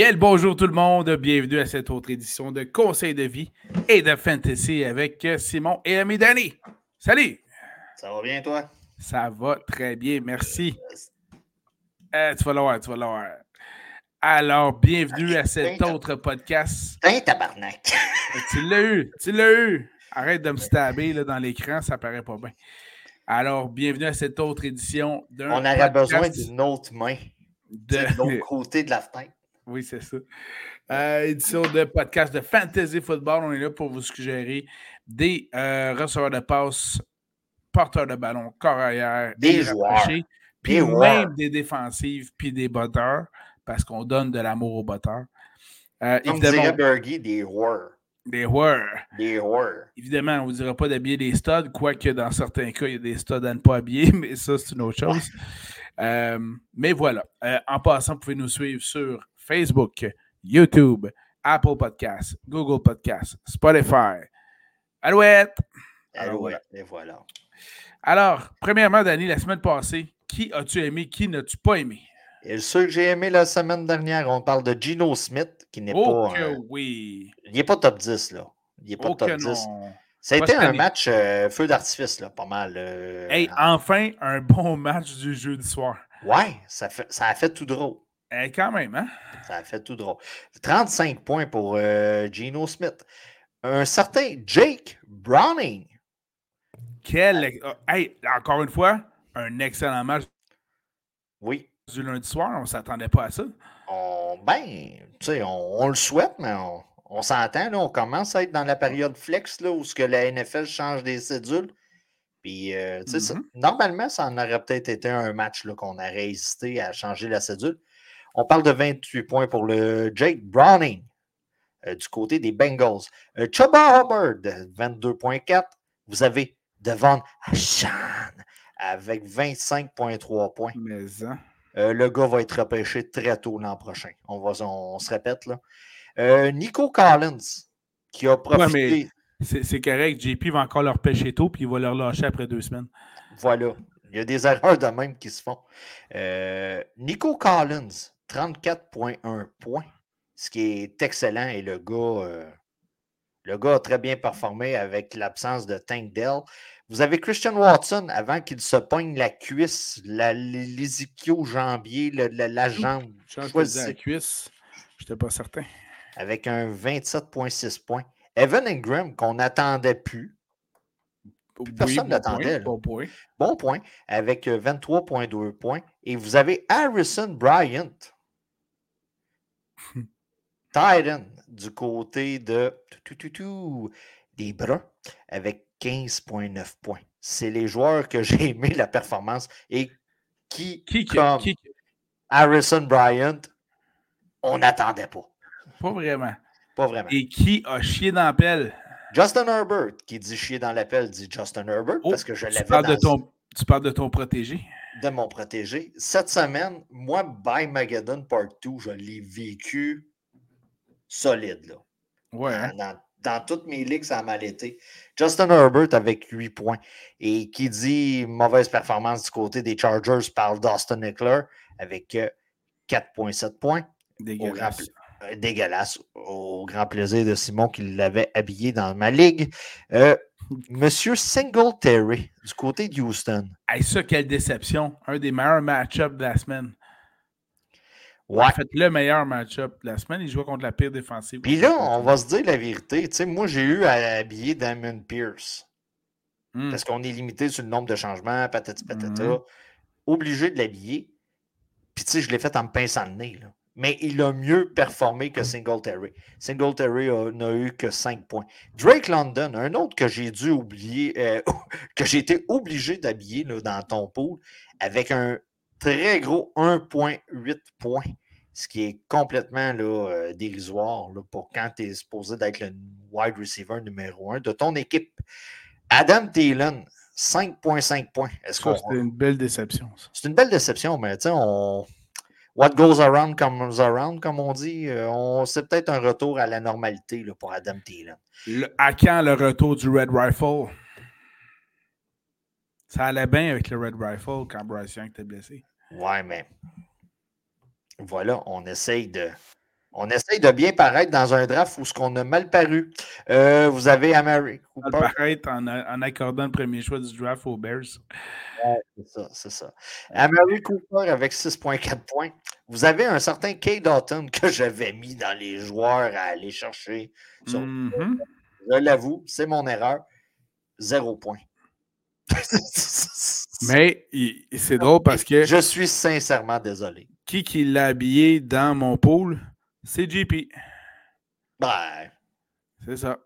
Bien le bonjour tout le monde, bienvenue à cette autre édition de Conseil de vie et de Fantasy avec Simon et ami Danny. Salut! Ça va bien toi? Ça va très bien, merci. Euh, tu vas l'avoir, tu vas l'avoir. Alors, bienvenue à cet autre podcast. Hein, tabarnak! tu l'as eu, tu l'as eu. Arrête de me stabber là, dans l'écran, ça paraît pas bien. Alors, bienvenue à cette autre édition d'un On aurait besoin d'une autre main de l'autre côté de la fenêtre. Oui, c'est ça. Euh, édition de podcast de Fantasy Football. On est là pour vous suggérer des euh, receveurs de passe, porteurs de ballon, corps des joueurs, puis même des défensives, puis des botteurs, parce qu'on donne de l'amour aux botteurs. Euh, Bergie, des joueurs. Des joueurs. Des joueurs. Évidemment, on ne vous dira pas d'habiller des studs, quoique dans certains cas, il y a des studs à ne pas habiller, mais ça, c'est une autre chose. Euh, mais voilà. en passant, vous pouvez nous suivre sur Facebook, YouTube, Apple Podcasts, Google Podcasts, Spotify. Alouette! Alouette, et voilà. Alors, premièrement, Danny, la semaine passée, qui as-tu aimé, qui n'as-tu pas aimé? Et ceux que j'ai aimé la semaine dernière, on parle de Gino Smith, qui n'est oh pas. oui. Il n'est pas top 10, là. Il n'est pas oh top 10. Ça a été un match euh, feu d'artifice, là, pas mal. Euh, hey, enfin, un bon match du jeudi soir. Ouais, ça, fait, ça a fait tout drôle. Eh, quand même, hein? Ça a fait tout drôle. 35 points pour euh, Geno Smith. Un certain Jake Browning. Quel. Oh, hey, encore une fois, un excellent match. Oui. Du lundi soir, on ne s'attendait pas à ça. On, ben, tu sais, on, le souhaite, mais on, s'entend, on commence à être dans la période flex là, où ce que la NFL change des cédules. Puis, euh, tu sais, mm-hmm. normalement, ça en aurait peut-être été un match qu'on aurait hésité à changer la cédule. On parle de 28 points pour le Jake Browning euh, du côté des Bengals. Euh, Chuba Hubbard, 22.4. Vous avez Devon Ashan avec 25.3 points. Hein. Euh, le gars va être repêché très tôt l'an prochain. On, va, on, se répète là. Nico Collins, qui a profité. c'est correct, JP va encore leur pêcher tôt, puis il va leur lâcher après deux semaines. Voilà. Il y a des erreurs de même qui se font. Nico Collins, 34,1 points, ce qui est excellent. Et le gars, euh, le gars a très bien performé avec l'absence de Tank Dell. Vous avez Christian Watson avant qu'il se pogne la cuisse, la, l'ischio-jambier, la, la, jambe. Je la cuisse, je n'étais pas certain. Avec un 27,6 points. Evan Ingram, qu'on n'attendait plus. Personne ne l'attendait. Bon point. Bon point. Avec 23,2 euh, points. Et vous avez Harrison Bryant, Titan du côté de des bras avec 15,9 points. C'est les joueurs que j'ai aimé la performance et qui, qui, comme Harrison Bryant, on n'attendait pas. Pas vraiment. Pas vraiment. Et qui a chié dans l'appel? Justin Herbert, qui dit chier dans l'appel, dit Justin Herbert, oh, parce que je l'avais dans... ton, Tu parles de ton protégé? De mon protégé. Cette semaine, moi, By Mageddon Part 2, je l'ai vécu solide. Là. Ouais. Hein? Dans, toutes mes ligues, ça a mal été. Justin Herbert avec 8 points. Et qui dit mauvaise performance du côté des Chargers parle d'Austin Eckler avec 4,7 euh, points. Dégueulasse. Euh, dégueulasse. Au grand plaisir de Simon qui l'avait habillé dans ma ligue. Euh, Monsieur Singletary du côté de Houston. Hey, ça, quelle déception. Un des meilleurs match-ups de la semaine. Ouais. En fait, le meilleur match-up de la semaine. Il joue contre la pire défensive. Puis là, on va se dire la vérité. Tu sais, moi, j'ai eu à habiller Damon Pierce. Hmm. Parce qu'on est limité sur le nombre de changements, patati patata. Hmm. Obligé de l'habiller. Puis, tu sais, je l'ai fait en me pinçant le nez. Là mais il a mieux performé que Singletary. Singletary n'a eu que 5 points. Drake London, un autre que j'ai dû oublier, euh, que j'ai été obligé d'habiller dans ton pool, avec un très gros 1,8 points, ce qui est complètement là, euh, dérisoire pour quand tu es supposé d'être le wide receiver numéro 1 de ton équipe. Adam Thielen, 5,5 points. C'est une belle déception. C'est une belle déception, mais tu sais, on What goes around comes around, comme on dit. Euh, on, c'est peut-être un retour à la normalité là, pour Adam Thielen. à quand le retour du Red Rifle? Ça allait bien avec le Red Rifle quand Bryce Young était blessé. Ouais, mais voilà, on essaye de, On essaye de bien paraître dans un draft où ce qu'on a mal paru. Euh, vous avez Amari Cooper. Mal paraître en, en, accordant le premier choix du draft aux Bears. c'est ça, c'est ça. Amari Cooper avec 6.4 points. Vous avez un certain Kay Dalton que j'avais mis dans les joueurs à aller chercher. Mm-hmm. Je l'avoue, c'est mon erreur. Zéro point. Mais c'est drôle parce que. Je suis sincèrement désolé. Qui qui l'a habillé dans mon pool? C'est JP. Ben. C'est ça.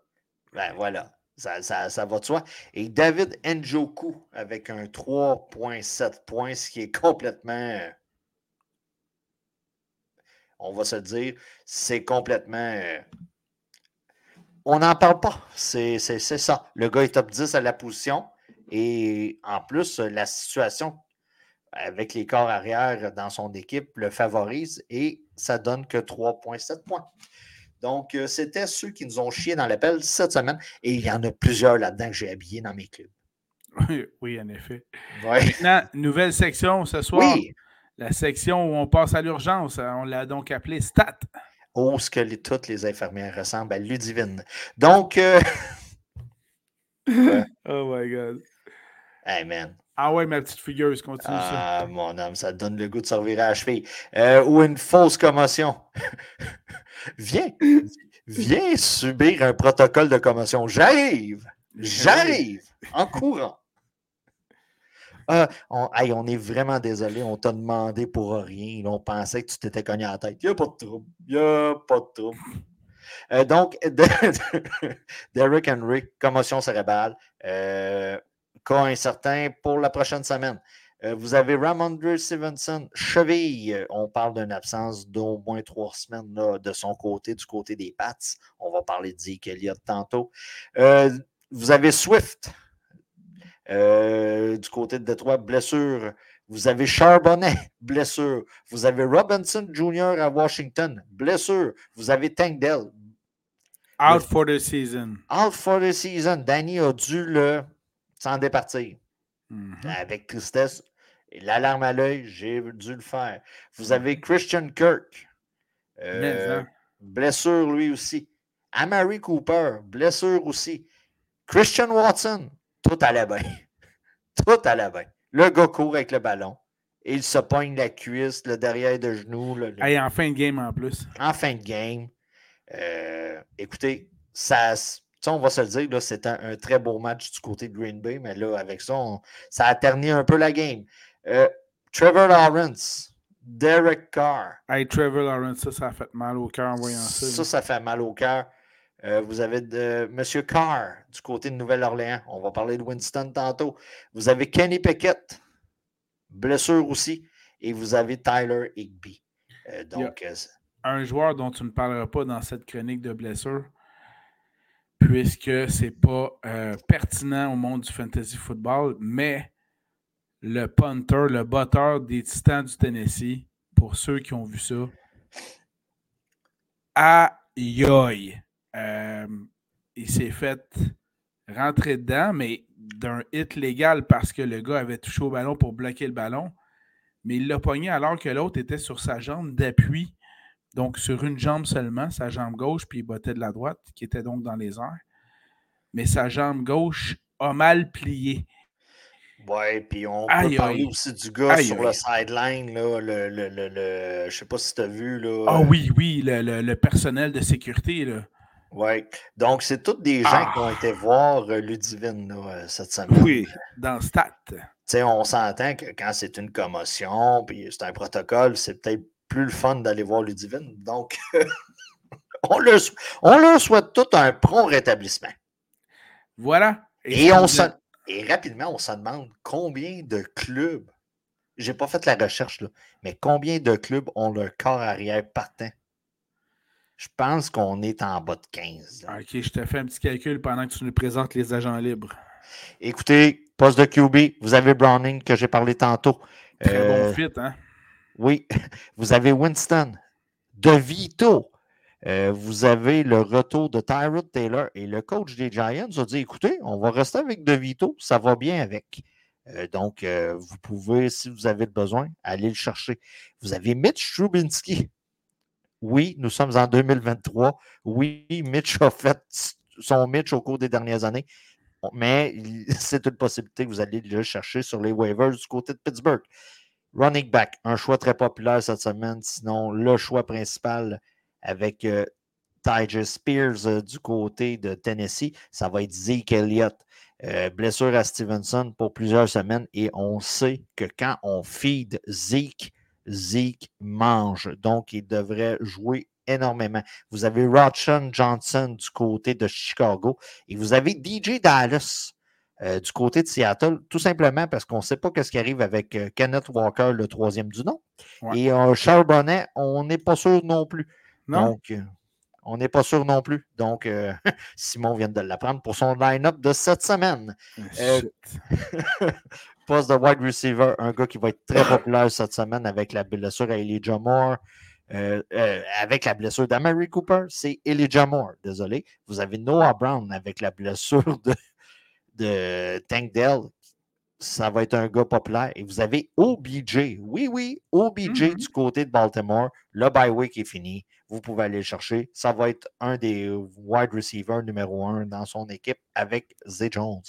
Ben voilà. Ça, ça, va de soi. Et David Njoku avec un 3.7 points, ce qui est complètement. On va se dire, c'est complètement. On n'en parle pas. C'est ça. Le gars est top 10 à la position. Et en plus, la situation avec les corps arrière dans son équipe le favorise et ça donne que 3,7 points. Donc, euh, c'était ceux qui nous ont chié dans l'appel cette semaine et il y en a plusieurs là-dedans que j'ai habillés dans mes clubs. Oui, en effet. Maintenant, nouvelle section ce soir. Oui. La section où on passe à l'urgence. On l'a donc appelée STAT. Oh, ce que toutes les infirmières ressemblent à Ludivine. Donc. Euh, oh my God. Hey man, ah ouais, ma petite figure, continue ça. Ah, mon homme, ça te donne le goût de servir à la cheville. Euh, ou une fausse commotion. viens, viens subir un protocole de commotion. J'arrive, j'arrive, en courant. Ah, on, on, est vraiment désolé, on t'a demandé pour rien. On pensait que tu t'étais cogné à la tête. Il n'y a pas de trouble. Il n'y a pas de trouble. Euh, donc, Derrick Henry, commotion cérébrale. Euh, cas incertain pour la prochaine semaine. Euh, vous avez Ramondre Stevenson, cheville. On parle d'une absence d'au moins trois semaines de son côté, du côté des Pats. On va parler de Zeke Elliott tantôt. Euh, vous avez Swift euh, du côté de Detroit, blessure. Vous avez Charbonnet, blessure. Vous avez Robinson Jr. à Washington, blessure. Vous avez Tank Dell. Out for the season. Out for the season. Danny a dû le sans départir. Mm-hmm. Avec tristesse, l'alarme à l'œil, j'ai dû le faire. Vous avez Christian Kirk. Euh, hein? blessure lui aussi. Amari Cooper, blessure aussi. Christian Watson, tout allait bien. tout allait bien. Le gars court avec le ballon. Et il se pogne la cuisse, le derrière de genou. en fin de game en plus. En fin de game. Euh, écoutez, ça, on va se le dire, c'était un, très beau match du côté de Green Bay, mais là, avec ça, ça a terni un peu la game. Euh, Trevor Lawrence, Derek Carr. Hey, Trevor Lawrence, ça, ça a fait mal au cœur en voyant ça. Ça, ça fait mal au cœur. Euh, vous avez de, M. Carr du côté de Nouvelle-Orléans. On va parler de Winston tantôt. Vous avez Kenny Pickett, blessure aussi. Et vous avez Tyler Higby. Euh, donc, un joueur dont tu ne parleras pas dans cette chronique de blessure, puisque c'est pas euh, pertinent au monde du fantasy football, mais le punter, le botteur des Titans du Tennessee, pour ceux qui ont vu ça, aïe euh, il s'est fait rentrer dedans, mais d'un hit légal parce que le gars avait touché au ballon pour bloquer le ballon. Mais il l'a pogné alors que l'autre était sur sa jambe d'appui donc, sur une jambe seulement, sa jambe gauche, puis il bottait de la droite, qui était donc dans les airs. Mais sa jambe gauche a mal plié. Ouais, puis on peut parler aussi du gars sur le sideline, là, le, le, le, je sais pas si tu as vu. Là, ah oui, oui, le, personnel de sécurité. Là. Oui. Donc, c'est tous des gens qui ont ah! été voir euh, Ludivine là, cette semaine. Oui, dans Stat. Tu sais, on s'entend que quand c'est une commotion, puis c'est un protocole, c'est peut-être plus le fun d'aller voir Ludivine. Donc, on, leur, on souhaite tout un prompt rétablissement. Voilà. Et, on et rapidement, on se demande combien de clubs, j'ai pas fait la recherche, là, mais combien de clubs ont leur corps arrière partant? Je pense qu'on est en bas de 15. OK, je te fais un petit calcul pendant que tu nous présentes les agents libres. Écoutez, poste de QB, vous avez Browning que j'ai parlé tantôt. Très bon euh, fit, hein? Oui, vous avez Winston, De Vito. Euh, vous avez le retour de Tyrod Taylor et le coach des Giants a dit écoutez, on va rester avec De Vito, ça va bien avec. Euh, donc, euh, vous pouvez, si vous avez besoin, aller le chercher. Vous avez Mitch Trubinski. Oui, nous sommes en 2023. Oui, Mitch a fait son Mitch au cours des dernières années. Mais c'est une possibilité que vous allez le chercher sur les waivers du côté de Pittsburgh. Running back, un choix très populaire cette semaine. Sinon, le choix principal avec euh, Spears euh, du côté de Tennessee, ça va être Zeke Elliott. Euh, blessure à Stevenson pour plusieurs semaines et on sait que quand on feed Zeke, Zeke mange. Donc, il devrait jouer énormément. Vous avez Rodson Johnson du côté de Chicago et vous avez DJ Dallas euh, du côté de Seattle, tout simplement parce qu'on ne sait pas ce qui arrive avec euh, Kenneth Walker, le troisième du nom. Et Charles Bonnet, on n'est pas sûr non plus. Donc, on n'est pas sûr non plus. Donc, euh, Simon vient de l'apprendre pour son line-up de cette semaine. Ah, euh, poste de wide receiver, un gars qui va être très populaire cette semaine avec la blessure à Elijah Moore. Euh, avec la blessure d'Amary Cooper, c'est Elijah Moore. Désolé. Vous avez Noah Brown avec la blessure de, de Tank Dell ça va être un gars populaire. Et vous avez OBJ. Oui, oui, OBJ mm-hmm. du côté de Baltimore. Le bye week est fini. Vous pouvez aller le chercher. Ça va être un des wide receivers numéro un dans son équipe avec Zay Jones.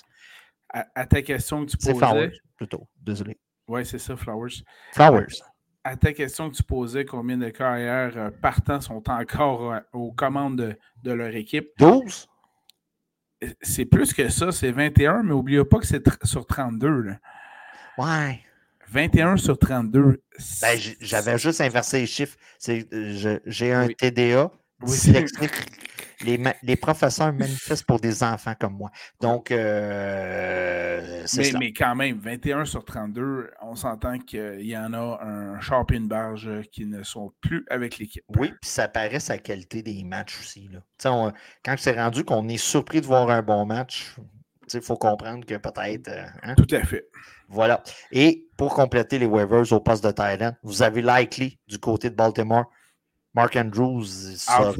À, ta question que tu posais. C'est Flowers, plutôt. Désolé. Oui, c'est ça, Flowers. Flowers. À ta question que tu posais, combien de carrières euh, partants sont encore euh, aux commandes de, de leur équipe? 12? C'est plus que ça, c'est 21, mais n'oubliez pas que c'est sur 32. Là. Ouais. 21 sur 32. Ben, J'avais juste inversé les chiffres. J'ai un TDA oui, les, les, professeurs manifestent pour des enfants comme moi. Donc, euh, mais, mais, quand même, 21 sur 32, on s'entend qu'il y en a un char et une barge qui ne sont plus avec l'équipe. Oui, puis ça paraît sa qualité des matchs aussi. Là. quand c'est rendu qu'on est surpris de voir un bon match, il faut comprendre que peut-être. Euh, hein? Tout à fait. Voilà. Et pour compléter les waivers au poste de Thailand, vous avez Likely du côté de Baltimore. Mark Andrews sera,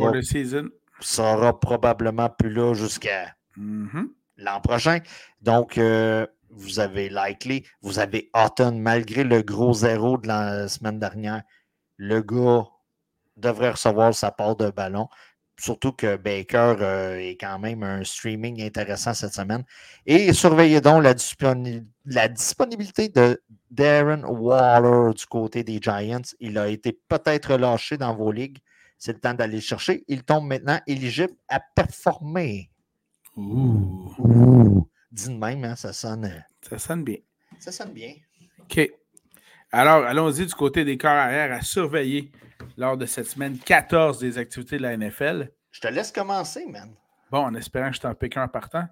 sera probablement plus là jusqu'à mm-hmm. l'an prochain. Donc, euh, vous avez Likely, vous avez Houghton, malgré le gros zéro de la semaine dernière. Le gars devrait recevoir sa part de ballon. Surtout que Baker euh, est quand même un streaming intéressant cette semaine. Et surveillez donc la, la disponibilité de Darren Waller du côté des Giants. Il a été peut-être relâché dans vos ligues. C'est le temps d'aller le chercher. Il tombe maintenant éligible à performer. Ouh. Ouh. Dis de même, hein, ça sonne. Euh, ça sonne bien. Ça sonne bien. OK. Alors, allons-y du côté des corps arrière à surveiller lors de cette semaine 14 des activités de la NFL. Je te laisse commencer, man. Bon, en espérant que je t'en pique un partant.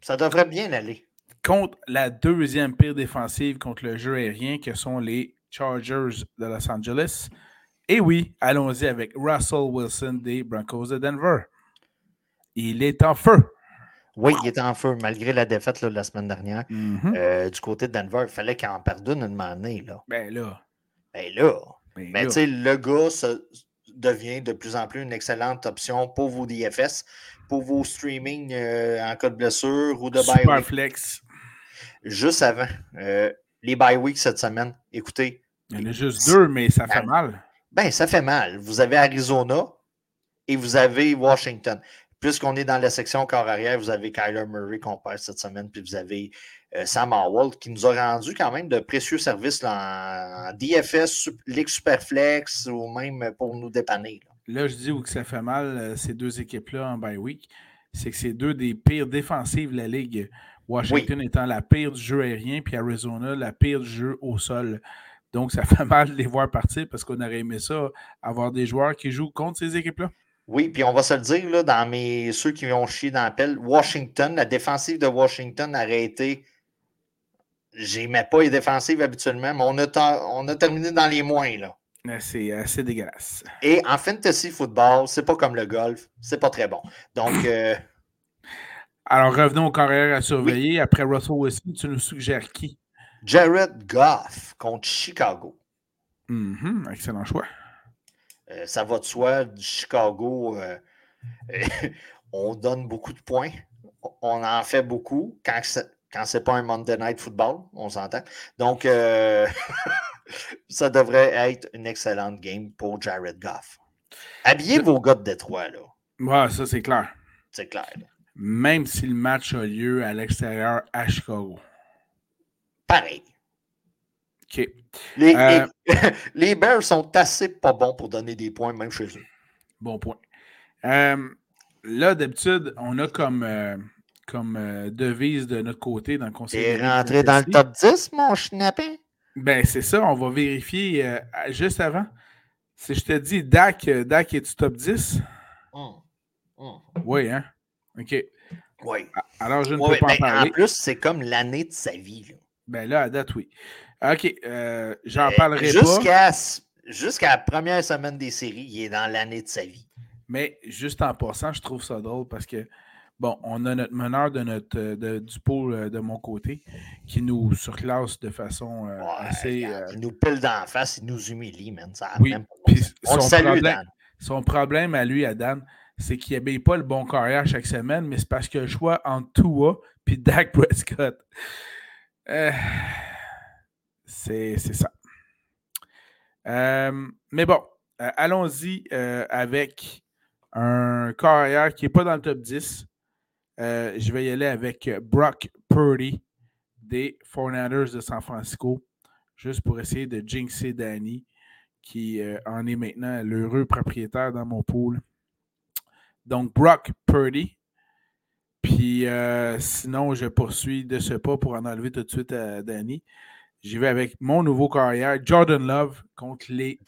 Ça devrait bien aller contre la deuxième pire défensive contre le jeu aérien, que sont les Chargers de Los Angeles. Et oui, allons-y avec Russell Wilson des Broncos de Denver. Il est en feu. Oui, il est en feu, malgré la défaite la semaine dernière. Mm-hmm. Euh, du côté de Denver, il fallait qu'il en perdone une année. Là. Ben là. Ben là. Ben Mais tu sais, le gars devient de plus en plus une excellente option pour vos DFS, pour vos streaming euh, en cas de blessure ou de Super flex juste avant euh, les bye weeks cette semaine. Écoutez. Il y en a juste deux, mais ça fait mal. Ben, ça fait mal. Vous avez Arizona et vous avez Washington. Puisqu'on est dans la section corps arrière, vous avez Kyler Murray qu'on perd cette semaine, puis vous avez euh, Sam Howell qui nous a rendu quand même de précieux services en, DFS, Ligue Superflex ou même pour nous dépanner. Là, je dis où que ça fait mal, euh, ces deux équipes-là en bye week, c'est que c'est deux des pires défensives de la Ligue. Washington étant la pire du jeu aérien, puis Arizona la pire du jeu au sol. Donc, ça fait mal de les voir partir parce qu'on aurait aimé ça, avoir des joueurs qui jouent contre ces équipes-là. Oui, puis on va se le dire, là, dans mes, ceux qui ont chié dans l'appel, Washington, la défensive de Washington aurait été. J'aimais pas les défensives habituellement, mais on a, on a terminé dans les moins. là. C'est assez dégueulasse. Et en fantasy football, c'est pas comme le golf, c'est pas très bon. Donc. Euh, alors, revenons aux carrières à surveiller. Après Russell Wilson, tu nous suggères qui? Jared Goff contre Chicago. Mm-hmm, excellent choix. Euh, ça va de soi, Chicago, euh, on donne beaucoup de points. On en fait beaucoup quand quand c'est pas un Monday Night Football, on s'entend. Donc, euh, ça devrait être une excellente game pour Jared Goff. Habillez vos gars de Détroit, là. Ouais, ça, c'est clair. C'est clair. Même si le match a lieu à l'extérieur à Chicago. Pareil. OK. Les, euh, les, Bears sont assez pas bons pour donner des points, même chez eux. Bon point. Euh, là, d'habitude, on a comme, euh, comme devise de notre côté dans le conseil. T'es rentré dans le top 10, mon schnappin? Ben, c'est ça. On va vérifier juste avant. Si je te dis Dak, Dak est-tu top 10? Hum, hum. Oui, hein? OK. Oui. Alors, je ne peux pas en ben, parler. En plus, c'est comme l'année de sa vie. Là. Ben là, à date, oui. OK. Euh, j'en parlerai pas. Jusqu'à la première semaine des séries, il est dans l'année de sa vie. Mais juste en passant, je trouve ça drôle parce que, bon, on a notre meneur de notre, de, du pôle euh, de mon côté qui nous surclasse de façon euh, assez. il nous pile d'en face, il nous humilie, man. Ça oui, on le salue, Dan. Son problème à lui, à Dan, c'est qu'il n'habille pas le bon carrière chaque semaine, mais c'est parce qu'il a le choix entre Tua et Dak Prescott. Euh, c'est ça. Euh, mais bon, euh, allons-y avec un carrière qui n'est pas dans le top 10. je vais y aller avec Brock Purdy des 49ers de San Francisco, juste pour essayer de jinxer Danny, qui en est maintenant l'heureux propriétaire dans mon pool. Donc, Brock Purdy. Puis euh, sinon, je poursuis de ce pas pour en enlever tout de suite à Danny. J'y vais avec mon nouveau carrière, Jordan Love, contre les,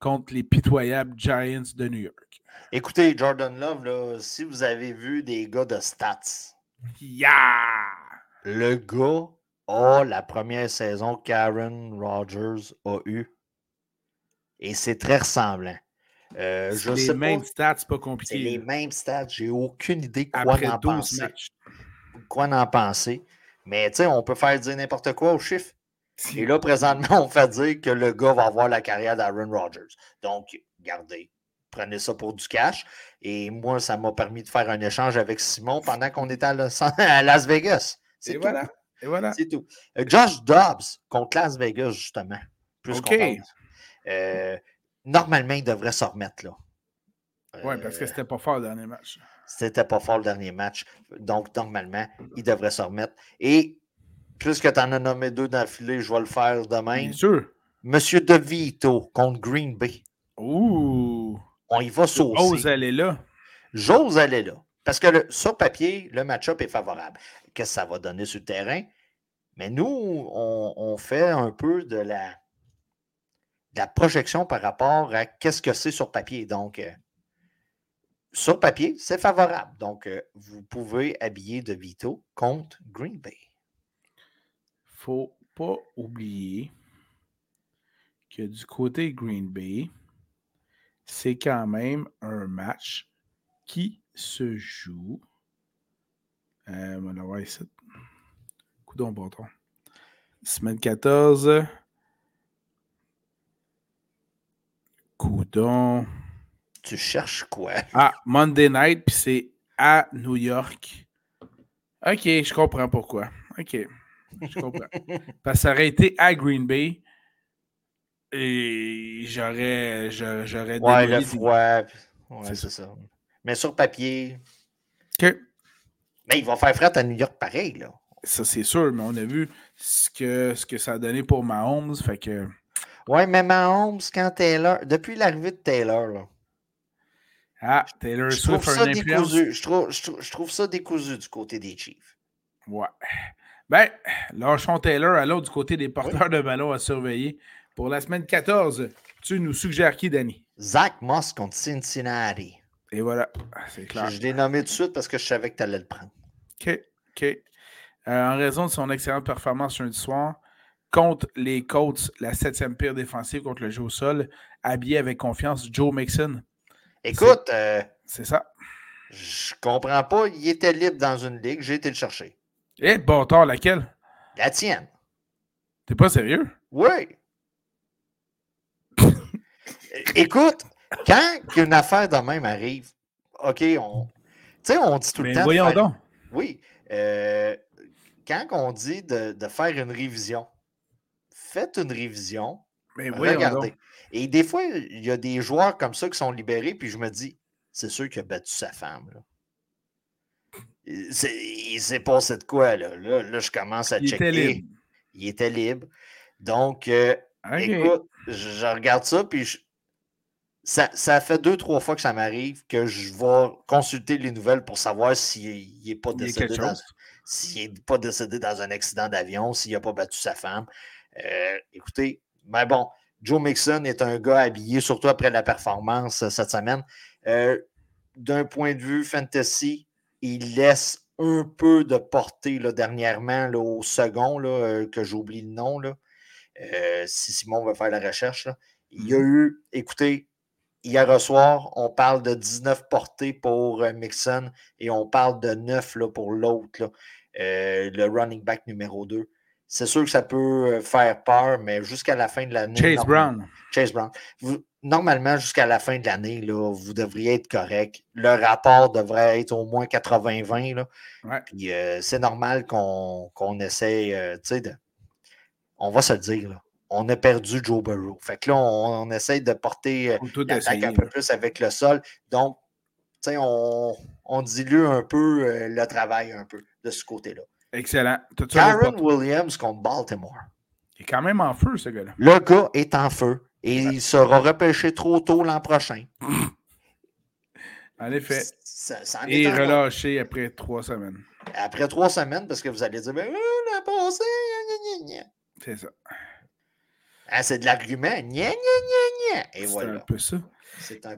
contre les pitoyables Giants de New York. Écoutez, Jordan Love, là, si vous avez vu des gars de stats, yeah! le gars a la première saison Karen Rogers a eu. Et c'est très ressemblant. Euh, c'est les mêmes stats, c'est pas compliqué. C'est les mêmes stats. J'ai aucune idée quoi en penser. Quoi en penser. Mais tu sais, on peut faire dire n'importe quoi au chiffre. Et là, présentement, on fait dire que le gars va avoir la carrière d'Aaron Rodgers. Donc, gardez, prenez ça pour du cash. Et moi, ça m'a permis de faire un échange avec Simon pendant qu'on était à, Las Vegas. C'est voilà. Et voilà. C'est tout. Euh, Josh Dobbs contre Las Vegas, justement. Plus OK. Euh, normalement, il devrait se remettre là. Oui, parce que euh, c'était pas fort le dernier match. C'était pas fort le dernier match. Donc, normalement, il devrait se remettre. Et puisque tu en as nommé deux d'affilée, je vais le faire demain. Bien sûr. Monsieur De Vito contre Green Bay. Ouh. On y va saucer. J'ose aller là. J'ose aller là. Parce que sur papier, le match-up est favorable. Qu'est-ce que ça va donner sur le terrain? Mais nous, on fait un peu de la la projection par rapport à qu'est-ce que c'est sur papier. Donc, euh, sur papier, c'est favorable. Donc, euh, vous pouvez habiller De Vito contre Green Bay. faut pas oublier que du côté Green Bay, c'est quand même un match qui se joue. Euh, on va bâton. Semaine 14. Coudon. Tu cherches quoi? Ah, Monday Night, puis c'est à New York. OK, je comprends pourquoi. OK, je comprends. Parce que ça aurait été à Green Bay et j'aurais j'aurais Ouais, le froid. Ouais, c'est ça. Mais sur papier. OK. Mais il va faire fret à New York pareil, là. Ça, c'est sûr, mais on a vu ce que, ce que ça a donné pour Mahomes, fait que... Ouais, mais Mahomes, quand Taylor, depuis l'arrivée de Taylor, là, ah, Taylor je trouve, ça décousu, je, trouve, je, trouve, ça décousu du côté des Chiefs. Ouais. Ben, lâchons Taylor à l'autre du côté des porteurs de ballon à surveiller. Pour la semaine 14, tu nous suggères qui, Danny? Zach Moss contre Cincinnati. Et voilà, c'est clair. Je, l'ai nommé tout de suite parce que je savais que tu allais le prendre. OK, OK. Euh, en raison de son excellente performance lundi soir, contre les Colts, la septième pire défensive contre le jeu au sol, habillé avec confiance Joe Mixon. Écoute, euh, c'est ça. Je comprends pas. Il était libre dans une ligue. J'ai été le chercher. Eh, bon tard, laquelle? La tienne. T'es pas sérieux? Oui. Écoute, quand une affaire de même arrive, OK, on. Tu sais, on dit tout le temps. Voyons donc. Oui. Euh, quand on dit de, de, faire une révision, faites une révision, Mais Regardez. Et des fois, il y a des joueurs comme ça qui sont libérés, puis je me dis, c'est sûr qu'il a battu sa femme. Là. Il s'est passé de quoi, là? Là, je commence à checker. Il était libre. Donc, euh, écoute, je, regarde ça, puis ça, ça, fait deux, trois fois que ça m'arrive que je vais consulter les nouvelles pour savoir s'il n'est pas décédé s'il pas décédé dans un accident d'avion, s'il n'a pas battu sa femme. Euh, écoutez, mais bon, Joe Mixon est un gars habillé, surtout après la performance euh, cette semaine. D'un point de vue fantasy, il laisse un peu de portée là, dernièrement là, au second, là, euh, que j'oublie le nom. Là. Euh, si Simon veut faire la recherche. Il y a mmh eu, écoutez, hier soir, on parle de 19 portées pour euh, Mixon et on parle de 9 là, pour l'autre, le running back numéro 2. C'est sûr que ça peut faire peur, mais jusqu'à la fin de l'année. Chase Brown. Chase Brown normalement, jusqu'à la fin de l'année, vous devriez être correct. Le rapport devrait être au moins 80-20. Puis euh, c'est normal qu'on essaye, euh, de. On va se le dire, On a perdu Joe Burrow. Fait que là, on, essaye de porter euh, l'attaque un peu plus avec le sol. Donc, on, on dilue un peu le travail un peu de ce côté-là. Excellent. Karen Williams contre Baltimore. Il est quand même en feu, ce gars-là. Le gars est en feu. Et il sera repêché trop tôt l'an prochain. En effet. et relâché après trois semaines. Après trois semaines, parce que vous allez dire, ben, l'an passé, c'est ça. Ah, c'est de l'argument. Et voilà. C'est un peu ça.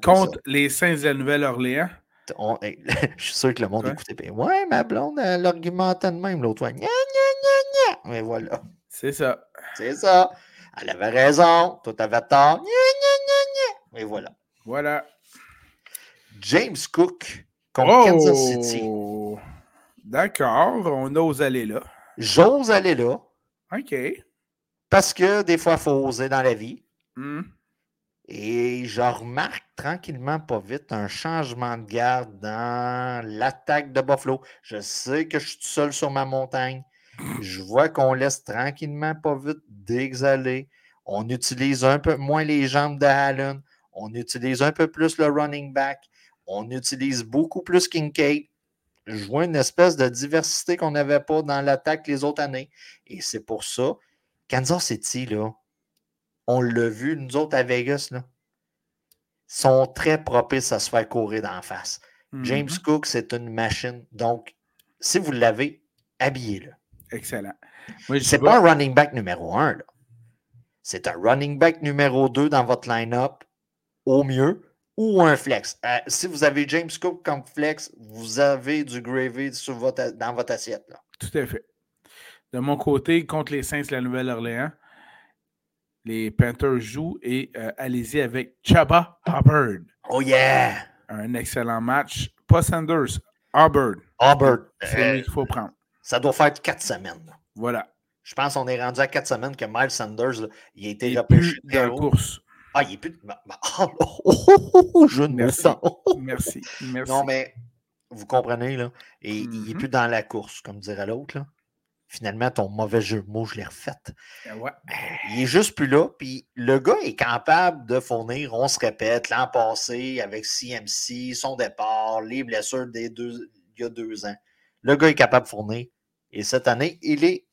Contre les Saints de la Nouvelle-Orléans. je suis sûr que le monde écoutait bien. Ouais, ma blonde, elle argumentait de même l'autre fois. Mais voilà. C'est ça. C'est ça. Elle avait raison, toi t'avais tort. Et voilà. Voilà. James Cook contre Kansas City. Oh! D'accord, on ose aller là. J'ose aller là. OK. Parce que des fois, il faut oser dans la vie. Hmm. Et je remarque tranquillement, pas vite, un changement de garde dans l'attaque de Buffalo. Je sais que je suis seul sur ma montagne. Je vois qu'on laisse tranquillement, pas vite, d'exhaler. On utilise un peu moins les jambes de Allen. On utilise un peu plus le running back. On utilise beaucoup plus Kincaid. Je vois une espèce de diversité qu'on n'avait pas dans l'attaque les autres années. Et c'est pour ça, Kansas City, là, on l'a vu, nous autres à Vegas, là, sont très propices à se faire courir d'en face. James mm-hmm. Cook, c'est une machine. Donc, si vous l'avez, habillez-le. Excellent. C'est pas un running back numéro un. C'est un running back numéro 2 dans votre line-up, au mieux, ou un flex. Euh, si vous avez James Cook comme flex, vous avez du gravy sur votre, dans votre assiette. Là. Tout à fait. De mon côté, contre les Saints de la Nouvelle-Orléans, les Panthers jouent et euh, allez-y avec Chaba Hubbard. Oh yeah! Un excellent match. Pas Sanders, Hubbard. Hubbard. C'est lui qu'il faut prendre. Ça doit faire quatre semaines. Voilà. Je pense qu'on est rendu à quatre semaines que Miles Sanders, il a été il repêché dans la course. Ah, il est plus. Oh, oh, oh, je ne Merci. Merci. Merci. Non, mais vous comprenez, là. Et il n'est mm-hmm. plus dans la course, comme dirait l'autre. Finalement, ton mauvais jeu de mots, je l'ai refait. Ben ouais. Il est juste plus là. Puis le gars est capable de fournir, on se répète, l'an passé avec CMC, son départ, les blessures des deux, il y a deux ans. Le gars est capable de fournir. Et cette année, il est.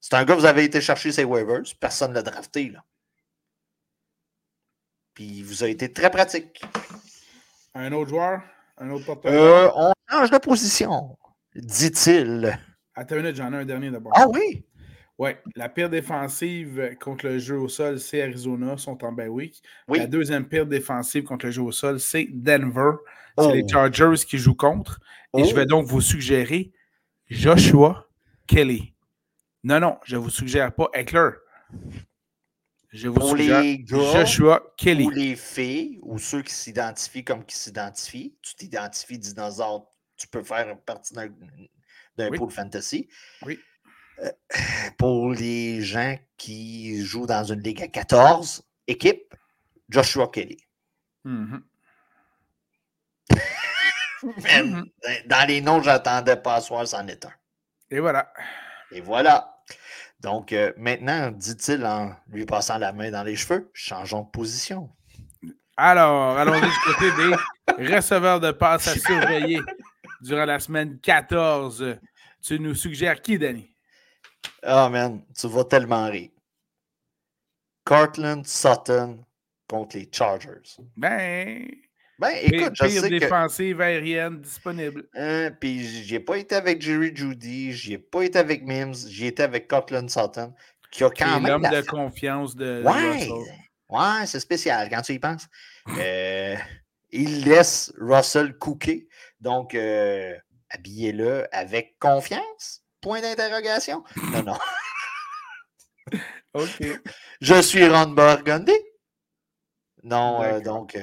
C'est un gars, vous avez été chercher ses waivers. Personne ne l'a drafté. Là. Puis il vous a été très pratique. Un autre joueur? Un autre porteur? Euh, On change de position, dit-il. Attends une minute, j'en ai un dernier d'abord. Ah oui? Oui, la pire défensive contre le jeu au sol, c'est Arizona, sont en bye week. La deuxième pire défensive contre le jeu au sol, c'est Denver. C'est les oh. Chargers qui jouent contre. Et je vais oh. donc vous suggérer Joshua Kelly. Non, non, je ne vous suggère pas Eckler. Je vous suggère Joshua Kelly. Pour les filles ou ceux qui s'identifient comme qui s'identifient, tu t'identifies dinosaure, tu peux faire partie d'un pool fantasy. Oui. Euh, pour les gens qui jouent dans une ligue à 14 équipes, Joshua Kelly. Mm-hmm. Mm-hmm. Dans les noms, j'attendais pas à soir, c'en est un. Et voilà. Et voilà. Donc, euh, maintenant, dit-il en lui passant la main dans les cheveux, changeons de position. Alors, allons du côté des receveurs de passe à surveiller durant la semaine 14. Tu nous suggères qui, Danny? Ah, oh, man, tu vas tellement rire. Cortland Sutton contre les Chargers. Ben, ben, écoute, je sais défensive aérienne disponible. Hein, puis j'ai pas été avec Jerry Judy, j'ai pas été avec Mims, j'ai été avec Cortland Sutton, qui a quand même. l'homme de confiance de. Ouais, ouais c'est spécial quand tu y penses. Euh, il laisse Russell cooker. Donc, euh, habillez-le avec confiance? Point d'interrogation. Non, non. OK. Je suis Ron Burgundy. Non, euh, donc,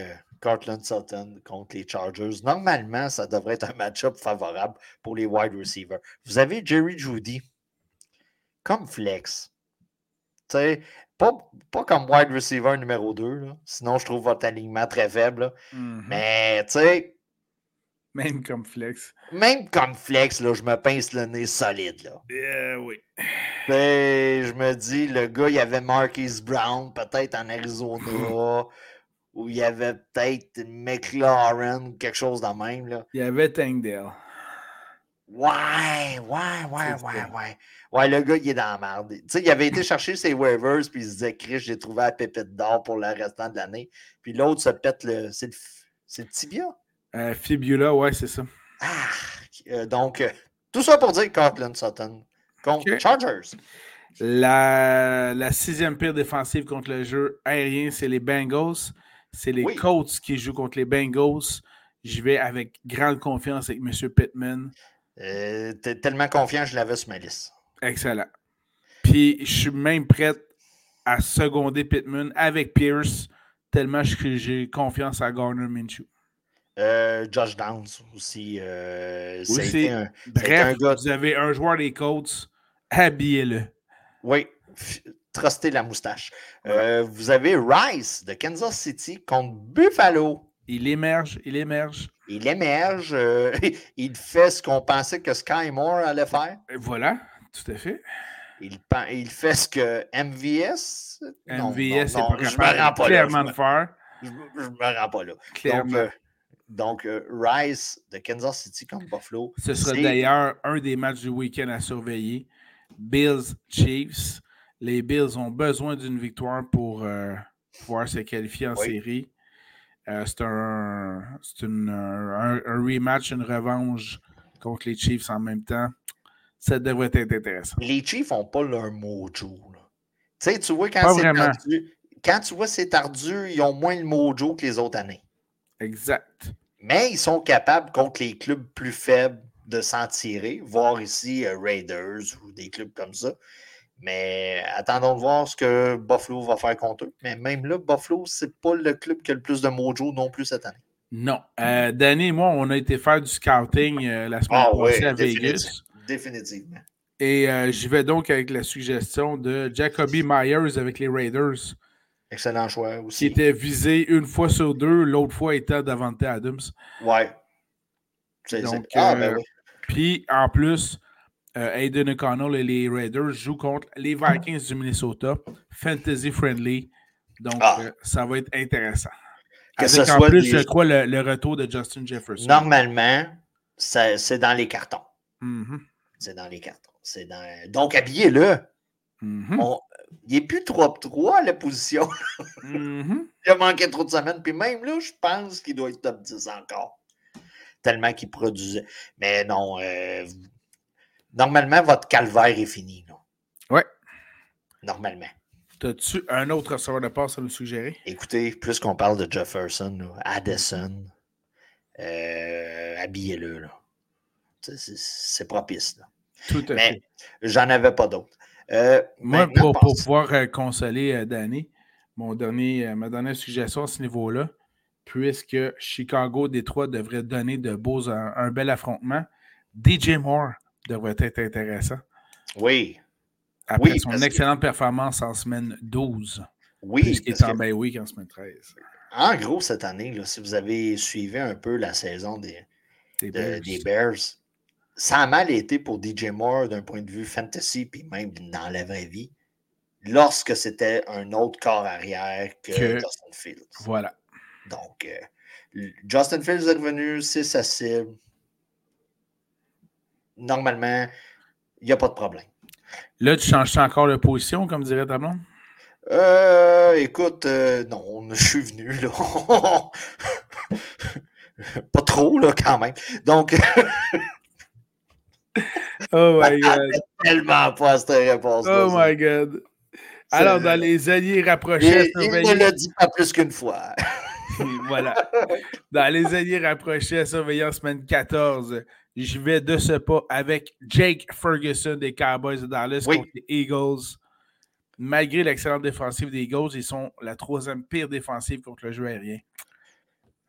Cortland Sutton contre les Chargers. Normalement, ça devrait être un match-up favorable pour les wide receivers. Vous avez Jerry Judy comme flex. Pas, pas comme wide receiver numéro 2. Sinon, je trouve votre alignement très faible. Mm-hmm. Mais, tu sais. Même comme flex. Même comme flex, là, je me pince le nez solide. Là. Euh, oui. je me dis, le gars, il y avait Marquis Brown, peut-être en Arizona où il y avait peut-être McLaren, quelque chose de même. Là. Il y avait Tangdale. Ouais, ouais, ouais, ouais, ouais. Ouais, le gars, il est dans la merde. Tu sais, il avait été chercher ses waivers, puis il se disait, Chris, j'ai trouvé la pépite d'or pour le restant de l'année. Puis l'autre se pète le. C'est le, tibia? Euh, Fibula, ouais, c'est ça. Ah, donc, euh, tout ça pour dire Cortland Sutton contre Chargers. La, la sixième pire défensive contre le jeu aérien, c'est les Bengals. C'est les Colts qui jouent contre les Bengals. Je vais avec grande confiance avec M. Pittman. Euh, T'es tellement confiant, je l'avais sur ma liste. Excellent. Puis je suis même prêt à seconder Pittman avec Pierce, tellement que j'ai confiance à Garner Minshew. Euh, Josh Downs aussi. Euh, un, Bref, vous avez un joueur des Colts, habillez-le. Oui, truster la moustache. Euh, vous avez Rice de Kansas City contre Buffalo. Il émerge, il émerge. Il émerge. Euh, il fait ce qu'on pensait que Sky Moore allait faire. Voilà, tout à fait. Il, il fait ce que MVS. MVS je rends pas clairement de faire. Je, ne me rends pas là. Clairement. Donc, euh, Rice de Kansas City contre Buffalo. Ce sera d'ailleurs un des matchs du week-end à surveiller. Bills Chiefs les Bills ont besoin d'une victoire pour euh, pouvoir se qualifier en série. Euh, c'est un, rematch, une revanche contre les Chiefs en même temps. Ça devrait être intéressant. Les Chiefs n'ont pas leur mojo. Tu sais, tu vois, quand c'est tardu, quand tu vois c'est tardu, ils ont moins le mojo que les autres années. Exact. Mais ils sont capables contre les clubs plus faibles de s'en tirer, voir ici euh, Raiders ou des clubs comme ça. Mais attendons de voir ce que Buffalo va faire contre eux. Mais même là, Buffalo, c'est pas le club qui a le plus de mojo non plus cette année. Non. Euh, Danny et moi, on a été faire du scouting euh, la semaine ah passée à Vegas. Définitivement. Et euh, j'y vais donc avec la suggestion de Jacoby Myers avec les Raiders. Excellent choix aussi. Qui était visé une fois sur deux, l'autre fois étant Davante Adams. Ouais. Donc, ah, ben oui. Puis en plus, euh, Aiden O'Connell et les Raiders jouent contre les Vikings du Minnesota, fantasy friendly. Donc, ah. euh, ça va être intéressant. Avec en plus, je crois, le, retour de Justin Jefferson. Normalement, c'est dans les cartons. C'est dans les cartons. Dans... Donc, habillez-le. Mm-hmm. Il n'est plus 3-3 à la position. Mm-hmm. Il a manqué trop de semaines. Puis même là, je pense qu'il doit être top 10 encore. Tellement qu'il produisait. Mais non, euh, Normalement, votre calvaire est fini. Oui. Normalement. As-tu un autre receveur de passe à nous suggérer? Écoutez, plus qu'on parle de Jefferson, Addison, euh, habillez-le. C'est propice. Tout à Mais j'en avais pas d'autres. Euh, Moi, pour, pouvoir euh, consoler Danny, mon dernier, ma dernière suggestion à ce niveau-là, puisque Chicago, Détroit devrait donner de beaux, un bel affrontement, DJ Moore devrait être intéressant. Oui. Après son excellente performance en semaine 12. Oui. Est en Bay Week en semaine 13. En gros, cette année, là, si vous avez suivi un peu la saison des, des, Bears. Ça a mal été pour DJ Moore d'un point de vue fantasy, puis même dans la vraie vie, lorsque c'était un autre corps arrière que, Justin Fields. Voilà. Donc, euh, Justin Fields est revenu, c'est sa cible. Normalement, il n'y a pas de problème. Là, tu changes encore de position, comme dirait ta blonde? Euh, écoute, euh, non, je suis venu, là. pas trop, là, quand même. Donc. oh my God. tellement pas cette réponse. Oh my God. Alors, dans les alliés rapprochés. Il, il ne l'a dit pas plus qu'une fois. voilà. Dans les alliés rapprochés à surveiller en semaine 14, je vais de ce pas avec Jake Ferguson des Cowboys de Dallas contre les Eagles. Malgré l'excellente défensive des Eagles, ils sont la troisième pire défensive contre le jeu aérien.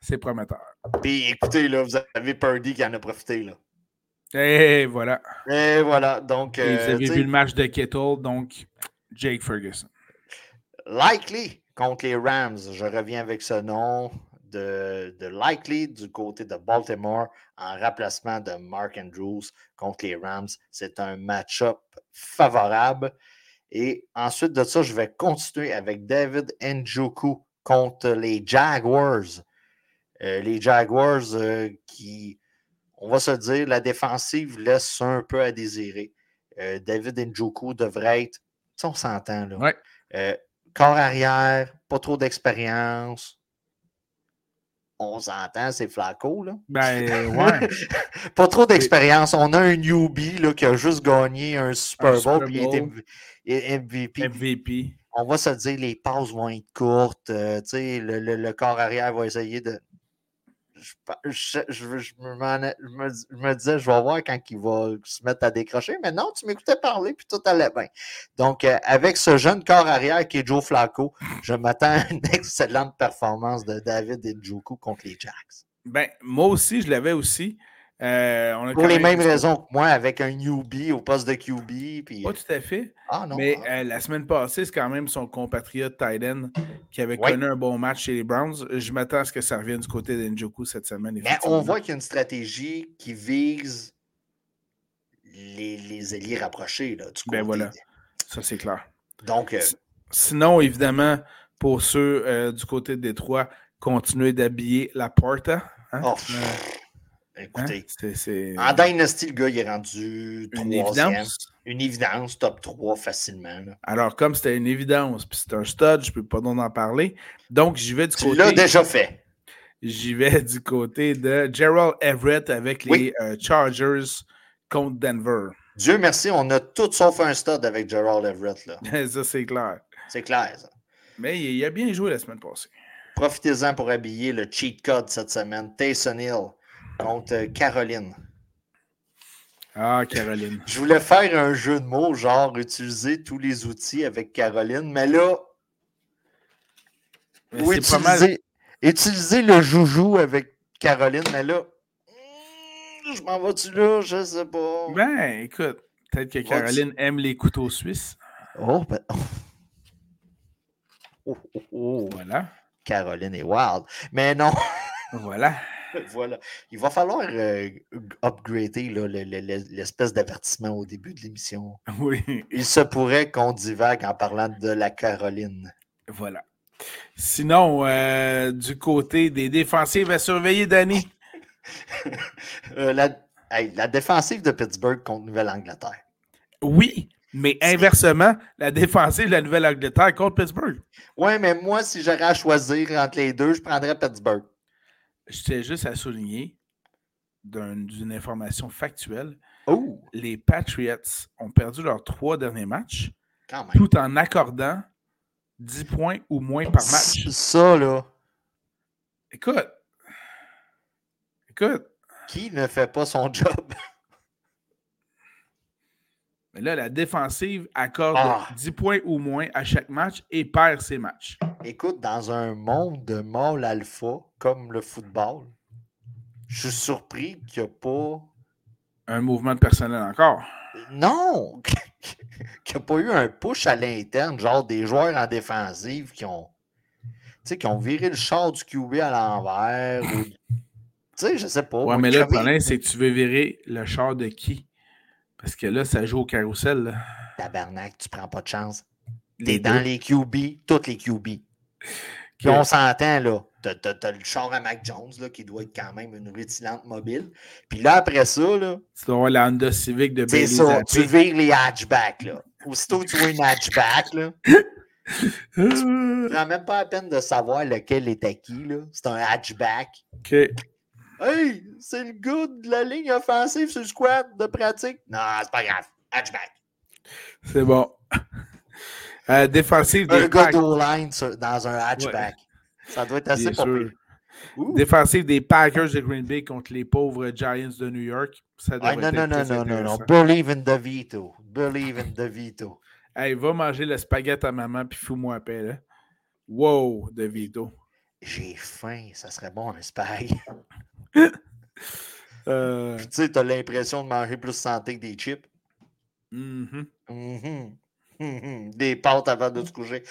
C'est prometteur. Puis écoutez, là, vous avez Purdy qui en a profité. Là. Et voilà. Et voilà. Donc, vous euh, avez vu le match de Kittle, donc Jake Ferguson. Likely contre les Rams. Je reviens avec ce nom de, de Likely du côté de Baltimore en remplacement de Mark Andrews contre les Rams. C'est un match-up favorable. Et ensuite de ça, je vais continuer avec David Njoku contre les Jaguars. Euh, les Jaguars euh, qui, on va se dire, la défensive laisse un peu à désirer. Euh, David Njoku devrait être, on s'entend, là. corps arrière, pas trop d'expérience. On s'entend, c'est Flaco, là. Ben, ouais. pas trop d'expérience. On a un newbie là, qui a juste gagné un Super Bowl, et est MVP. MVP. On va se dire, les passes vont être courtes. le, le, le, corps arrière va essayer de, je, je, me, disais, je vais voir quand il va se mettre à décrocher, mais non, tu m'écoutais parler, puis tout allait bien. Donc, euh, avec ce jeune corps arrière qui est Joe Flacco, je m'attends à une excellente performance de David Njoku contre les Jacks. Ben, moi aussi, je l'avais aussi. Euh, Pour les mêmes raisons que moi, avec un newbie au poste de QB. Puis... Pas tout à fait. Ah, non, mais ah. euh, la semaine passée, c'est quand même son compatriote Tyden qui avait connu un bon match chez les Browns. Je m'attends à ce que ça revienne du côté d'Enjoku cette semaine. Mais on voit qu'il y a une stratégie qui vise les, les alliés rapprochés là, du Ben voilà, ça c'est clair. Donc, euh, Sinon, évidemment, pour ceux du côté de Détroit, continuer d'habiller la Porta. Hein? Oh, Écoutez, en Dynasty, le gars, il est rendu une évidence. Une évidence, top 3 facilement. Alors, comme c'était une évidence, puis c'est un stud, je ne peux pas en parler. Donc, j'y vais du tu côté. Tu l'as déjà fait. J'y vais du côté de Gerald Everett avec les euh, Chargers contre Denver. Dieu merci, on a tout sauf un stud avec Gerald Everett. Là. ça, c'est clair. C'est clair, ça. Mais il a bien joué la semaine passée. Profitez-en pour habiller le cheat code cette semaine. Tayson Hill contre Caroline. Ah, Caroline. Je voulais faire un jeu de mots, genre utiliser tous les outils avec Caroline, mais là. oui, utiliser, utiliser, le joujou avec Caroline, mais là. Hmm, je m'en vais-tu là? Je sais pas. Ben, écoute, peut-être que Caroline aime les couteaux suisses. Oh, ben. Oh, oh, oh. Voilà. Caroline est wild. Mais non. Voilà. voilà. Il va falloir euh, upgrader l'espèce d'avertissement au début de l'émission. Oui. Il se pourrait qu'on divague en parlant de la Caroline. Voilà. Sinon, euh, du côté des défensives à surveiller, Danny. Euh, la, la défensive de Pittsburgh contre Nouvelle-Angleterre. Oui, mais inversement, la défensive de la Nouvelle-Angleterre contre Pittsburgh. Oui, mais moi, si j'aurais à choisir entre les deux, je prendrais Pittsburgh. Je tiens juste à souligner d'une information factuelle. Oh. Les Patriots ont perdu leurs trois derniers matchs tout en accordant 10 points ou moins par match. Ça, là. Écoute. Écoute. Qui ne fait pas son job? Mais là, la défensive accorde 10 ah. points ou moins à chaque match et perd ses matchs. Écoute, dans un monde de mâle alpha comme le football, je suis surpris qu'il n'y a pas. Un mouvement de personnel encore? Non! qu'il n'y a pas eu un push à l'interne, genre des joueurs en défensive qui ont. Tu sais, qui ont viré le char du QB à l'envers. Tu sais, je sais pas. Ouais, mais là, le problème, c'est que tu veux virer le char de qui? Parce que là, ça joue au carrousel. Là. Tabarnak, tu prends pas de chance. T'es dans les QB, toutes les QB. Puis on s'entend, là. T'as le char à Mac Jones, là, qui doit être quand même une rutilante mobile. Puis là, après ça, là. Tu dois avoir la Honda Civic de C'est ça, tu vires les hatchbacks, là. Aussitôt que tu vois une hatchback, là. tu prends même pas la peine de savoir lequel est acquis. C'est un hatchback. OK. Hey, c'est le gars de la ligne offensive sur le squad de pratique. Non, c'est pas grave. Hatchback. C'est bon. Euh, défensive des Un gars line dans un hatchback. Ça doit être assez populaire. Défensive des Packers de Green Bay contre les pauvres Giants de New York. Ça ah, non, non, non, non, non, non. Believe in the veto. Believe in the veto. Hey, va manger le spaghetti à maman puis fous-moi à paix, là. Wow, de veto. J'ai faim, ça serait bon un spag. euh... tu sais, t'as l'impression de manger plus santé que des chips. Mm -hmm. Des pâtes avant de se coucher.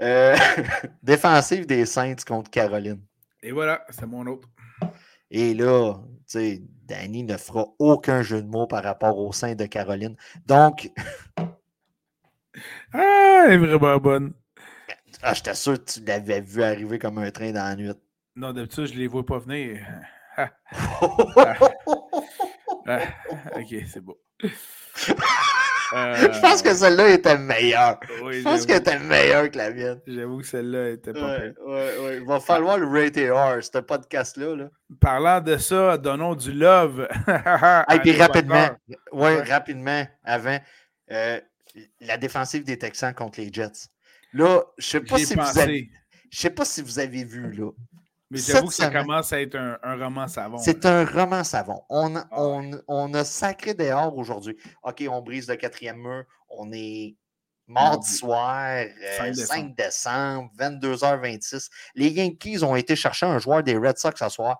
Euh, défensive des Saints contre Caroline. Et voilà, c'est mon autre. Et là, tu sais, Danny ne fera aucun jeu de mots par rapport au sein de Caroline. Donc. ah, elle est vraiment bonne. Ah, j'étais sûr que tu l'avais vu arriver comme un train dans la nuit. Non, d'habitude, je les vois pas venir. Ah. Ah. ok, c'est beau. Je pense que celle-là était meilleure. je pense qu'elle était meilleure que la mienne. J'avoue que celle-là était pas ouais, ouais, Il va falloir le rater R, ce podcast-là. Parlant de ça, donnons du love. Et puis rapidement, ouais, rapidement, avant, euh, la défensive des Texans contre les Jets. Là, je sais pas si vous avez. Je sais pas si vous avez vu, là. Mais j'avoue que ça commence à être un, roman savon. C'est un roman savon. On, ah on, on, a sacré dehors aujourd'hui. OK, on brise le quatrième mur. On est mardi soir, 5 euh, décembre, 22h26. Les Yankees ont été chercher un joueur des Red Sox ce soir.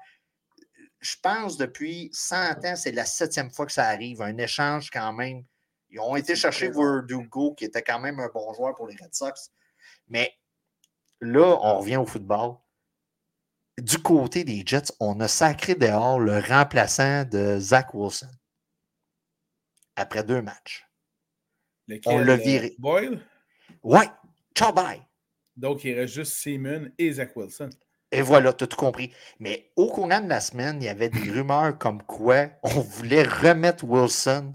Je pense depuis 100 ans, c'est la septième fois que ça arrive. Un échange quand même. Ils ont été chercher Verdugo, qui était quand même un bon joueur pour les Red Sox. Mais là, on revient au football du côté des Jets, on a sacré dehors le remplaçant de Zach Wilson après deux matchs. on l'a viré. Boyle? Ouais, ciao bye. Donc, il reste juste Simon et Zach Wilson. Et voilà, tu as tout compris. Mais au courant de la semaine, il y avait des rumeurs comme quoi on voulait remettre Wilson.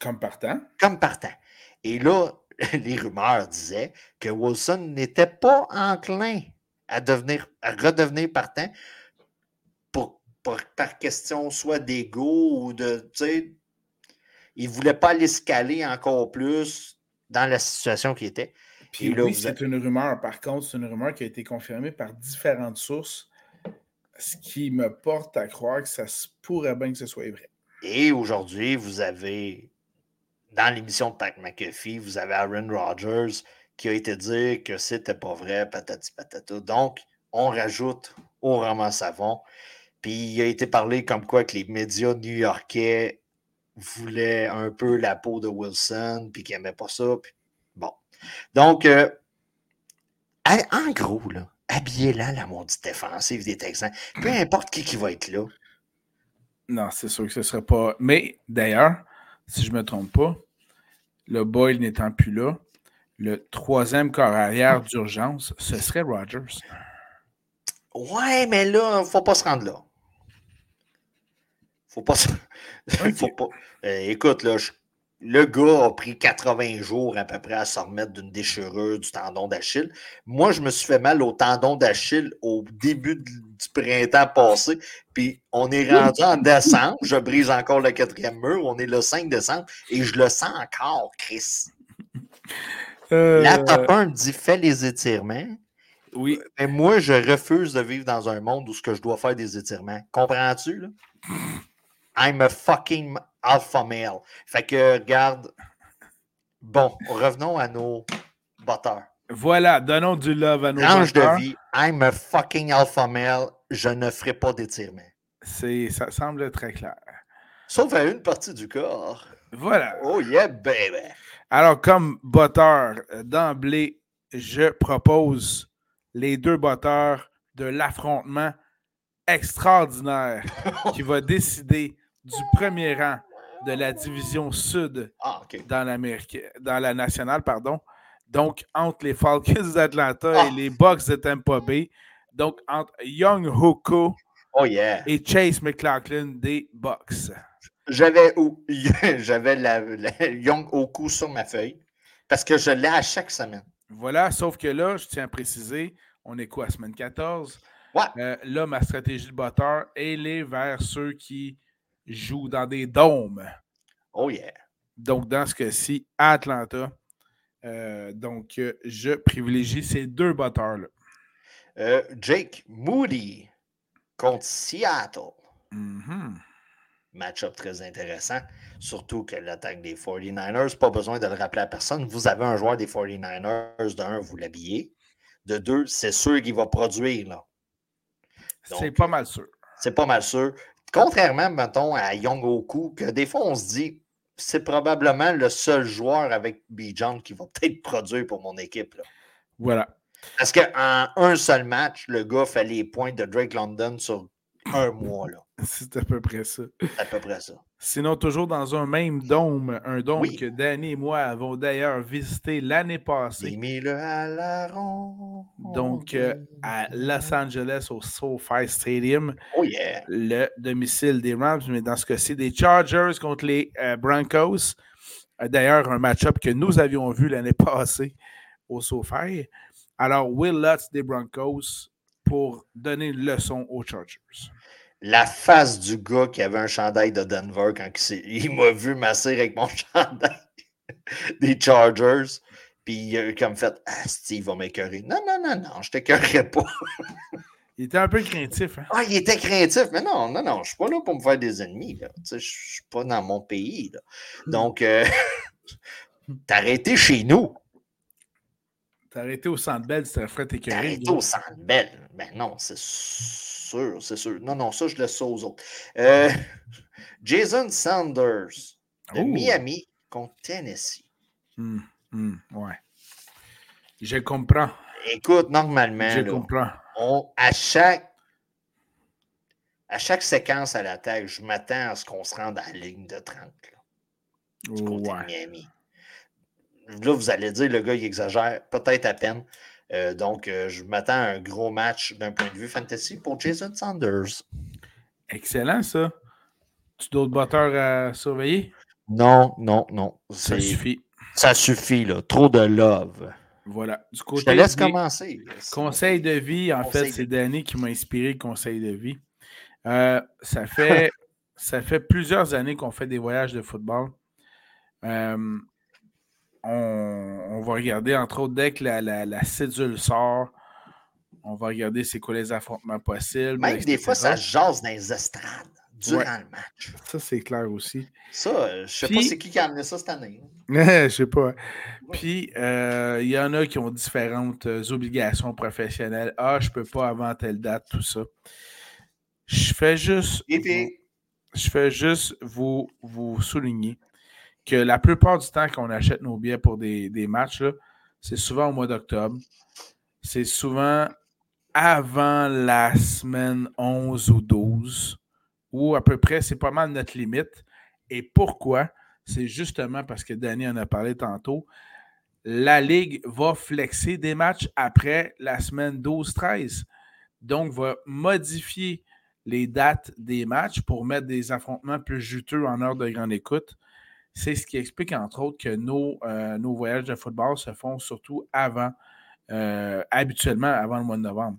Comme partant. Comme partant. Et là, les rumeurs disaient que Wilson n'était pas enclin à, devenir, à redevenir partant pour, par question soit d'ego ou de. Il ne voulait pas l'escaler encore plus dans la situation qui était. Puis oui, c'est une rumeur. Par contre, c'est une rumeur qui a été confirmée par différentes sources, ce qui me porte à croire que ça se pourrait bien que ce soit vrai. Et aujourd'hui, vous avez, dans l'émission de Pat McAfee, vous avez Aaron Rodgers qui a été dit que c'était pas vrai, patati patata. Donc, on rajoute au roman savon. Puis il a été parlé comme quoi que les médias new-yorkais voulaient un peu la peau de Wilson, puis qu'ils n'aimaient pas ça. bon. Donc, euh, en gros, là, habillez là la maudite défensive des Texans. Peu importe qui, qui va être là. Non, c'est sûr que ce ne serait pas. Mais d'ailleurs, si je ne me trompe pas, le Boyle n'étant plus là, le troisième corps arrière d'urgence, ce serait Rogers. Ouais, mais là, faut pas se rendre là. Faut pas se... faut pas... Euh, écoute, là, le gars a pris 80 jours à peu près à se remettre d'une déchirure du tendon d'Achille. Moi, je me suis fait mal au tendon d'Achille au début du printemps passé. Puis on est rendu en décembre. Je brise encore le quatrième mur. On est le 5 décembre et je le sens encore, Chris. Euh... La top 1 dit fais les étirements. Oui. Mais moi, je refuse de vivre dans un monde où ce que je dois faire des étirements. Comprends-tu? Là? I'm a fucking alpha male. Fait que, regarde. Bon, revenons à nos batteurs. Voilà, donnons du love à nos Range de vie, I'm a fucking alpha male. Je ne ferai pas d'étirements. Ça semble très clair. Sauf à une partie du corps. Voilà. Oh yeah, baby. Alors, comme botteur euh, d'emblée, je propose les deux botteurs de l'affrontement extraordinaire qui va décider du premier rang de la division sud ah, dans, dans la nationale. Pardon. Donc, entre les Falcons d'Atlanta et ah. les Bucks de Tampa Bay. Donc, entre Young Hoko oh, et Chase McLaughlin des Bucks. J'avais, j'avais la, Young Hoku sur ma feuille parce que je l'ai à chaque semaine. Voilà, sauf que là, je tiens à préciser, on est quoi, semaine 14? Ouais. Euh, là, ma stratégie de batteur, elle est vers ceux qui jouent dans des dômes. Oh yeah. Donc, dans ce cas-ci, Atlanta. Euh, donc, euh, je privilégie ces deux batteurs-là. Jake Moody contre Seattle. Mm-hmm. Match-up très intéressant. Surtout que l'attaque des 49ers, pas besoin de le rappeler à personne. Vous avez un joueur des 49ers, d'un, vous l'habillez. De deux, c'est sûr qu'il va produire. là. C'est pas mal sûr. C'est pas mal sûr. Contrairement, mettons, à Young Oku, que des fois, on se dit, c'est probablement le seul joueur avec Bijan qui va peut-être produire pour mon équipe. Là. Voilà. Parce qu'en un seul match, le gars fait les points de Drake London sur un mois. Là. C'est à peu près ça. À peu près ça. Sinon, toujours dans un même dôme, un dôme que Danny et moi avons d'ailleurs visité l'année passée. le à la Donc, euh, à Los Angeles, au SoFi Stadium. Oh yeah. Le domicile des Rams, mais dans ce cas-ci, des Chargers contre les euh, Broncos. Euh, d'ailleurs, un match-up que nous avions vu l'année passée au SoFi. Alors, Will Lutz des Broncos pour donner une leçon aux Chargers la face du gars qui avait un chandail de Denver quand il, m'a vu masser avec mon chandail des Chargers. Puis il a comme fait Ah, Steve va m'écœurer. Non, non, non, non, je t'écœurerai pas. il était un peu craintif. Hein? Ah, il était craintif, mais non, non, non, je suis pas là pour me faire des ennemis. Là. Je suis pas dans mon pays. Là. Donc, euh, t'as arrêté chez nous. T'as arrêté au Centre Bell, c'était frais écœuré. T'as arrêté au Centre Bell. Ben non, c'est sûr, c'est sûr. Non, non, ça, je laisse ça aux autres. Euh, Jason Sanders de Miami contre Tennessee. Hum, ouais. Je comprends. Écoute, normalement, je comprends. On, à chaque à chaque séquence à l'attaque, je m'attends à ce qu'on se rende à la ligne de 30. Là, du côté de Miami. Là, vous allez dire, le gars, il exagère, peut-être à peine. Euh, donc, euh, je m'attends à un gros match d'un point de vue fantasy pour Jason Sanders. Excellent, ça. Tu d'autres batteurs à surveiller? Non, non, non. Ça suffit. Ça suffit, là. Trop de love. Voilà. Du côté je te laisse commencer. Conseil de vie, en fait, c'est Danny qui m'a inspiré le conseil de vie. Euh, ça, fait, ça fait plusieurs années qu'on fait des voyages de football. Euh, on, va regarder, entre autres, dès que la, la, cédule sort, on va regarder c'est quoi les affrontements possibles. Même des fois, ça jase dans les estrades durant le match. Ça, c'est clair aussi. Ça, euh, je sais pas c'est qui qui a amené ça cette année. je sais pas. Puis, euh, il y en a qui ont différentes euh, obligations professionnelles. Ah, je peux pas avant telle date, tout ça. Je fais juste. je fais juste vous, vous souligner que la plupart du temps qu'on achète nos billets pour des, matchs, c'est souvent au mois d'octobre. C'est souvent avant la semaine 11 ou 12, ou à peu près, c'est pas mal notre limite. Et pourquoi? C'est justement parce que Danny en a parlé tantôt. La Ligue va flexer des matchs après la semaine 12-13. Donc, va modifier les dates des matchs pour mettre des affrontements plus juteux en heure de grande écoute. C'est ce qui explique, entre autres, que nos, euh, nos voyages de football se font surtout avant, euh, habituellement avant le mois de novembre.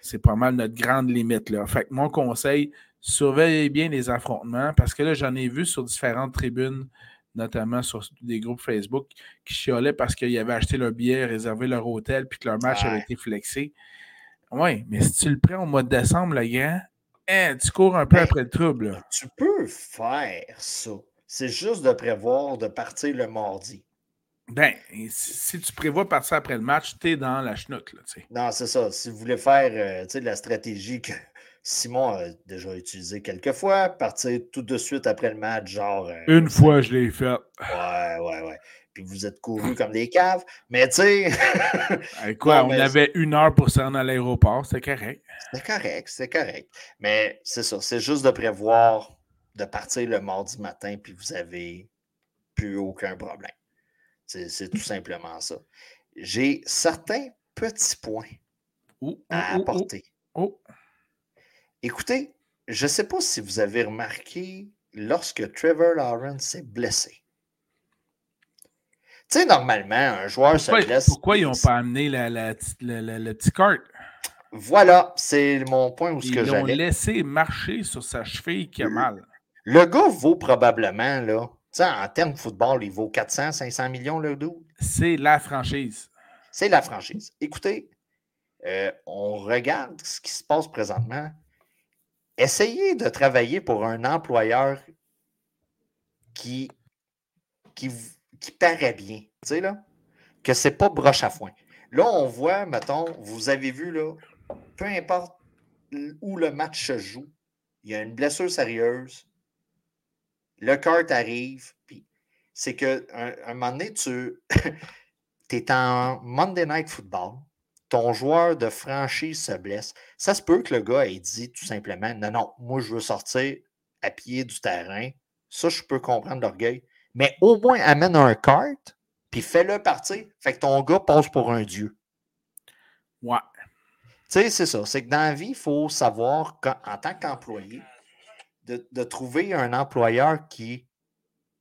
C'est pas mal notre grande limite. Là. Fait que mon conseil, surveillez bien les affrontements parce que là, j'en ai vu sur différentes tribunes, notamment sur des groupes Facebook, qui chiolaient parce qu'ils avaient acheté leur billet, réservé leur hôtel, puis que leur match avait été flexé. Oui, mais si tu le prends au mois de décembre, le gars, hein, tu cours un peu ben, après le trouble. Tu peux faire ça c'est juste de prévoir de partir le mardi. Ben, si tu prévois partir après le match, tu es dans la chenoute. Là, non, c'est ça. Si vous voulez faire euh, la stratégie que Simon a déjà utilisée quelques fois, partir tout de suite après le match, genre. Euh, Une fois, je l'ai fait. Ouais, ouais, ouais. puis vous êtes courus comme des caves. Mais tu sais. quoi, on avait une heure pour se rendre à l'aéroport, c'est correct. C'est correct, c'est correct. Mais c'est ça, c'est juste de prévoir de partir le mardi matin, puis vous avez plus aucun problème. C'est tout simplement ça. J'ai certains petits points à apporter. Écoutez, je ne sais pas si vous avez remarqué lorsque Trevor Lawrence s'est blessé. Tu sais, normalement, un joueur se blesse. Pourquoi ils n'ont pas amené la, la, le petit cart? Voilà, c'est mon point où ce que j'allais. Ils l'ont laissé marcher sur sa cheville qui a mal. Le gars vaut probablement, là, en termes de football, il vaut 400, 500 millions le dos. C'est la franchise. C'est la franchise. Écoutez, euh, on regarde ce qui se passe présentement. Essayez de travailler pour un employeur qui, qui, qui paraît bien. Tu sais, là, que c'est pas broche à foin. Là, on voit, mettons, vous avez vu, là, peu importe où le match se joue, il y a une blessure sérieuse, le cart arrive, puis c'est qu'un un moment donné, tu es en Monday Night Football, ton joueur de franchise se blesse. Ça se peut que le gars ait dit tout simplement Non, non, moi je veux sortir à pied du terrain. Ça, je peux comprendre l'orgueil. Mais au moins amène un cart, puis fais-le partir. Fait que ton gars passe pour un dieu. Ouais. Tu sais, c'est ça. C'est que dans la vie, il faut savoir, en tant qu'employé, de, trouver un employeur qui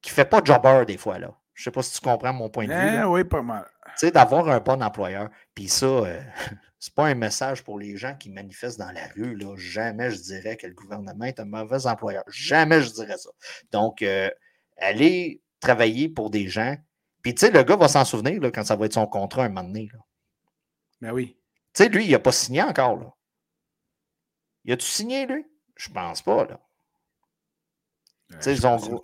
ne fait pas jobber des fois. Là. Je ne sais pas si tu comprends mon point de vue. Eh oui, pas mal. Tu sais, d'avoir un bon employeur. Puis ça, euh, c'est pas un message pour les gens qui manifestent dans la rue. Là. Jamais je dirais que le gouvernement est un mauvais employeur. Jamais je dirais ça. Donc, euh, aller travailler pour des gens. Puis, tu sais, le gars va s'en souvenir là, quand ça va être son contrat un moment donné. Là. Ben oui. Tu sais, lui, il n'a pas signé encore. Là. Il a-tu signé, lui? Je pense pas, là. Euh, ont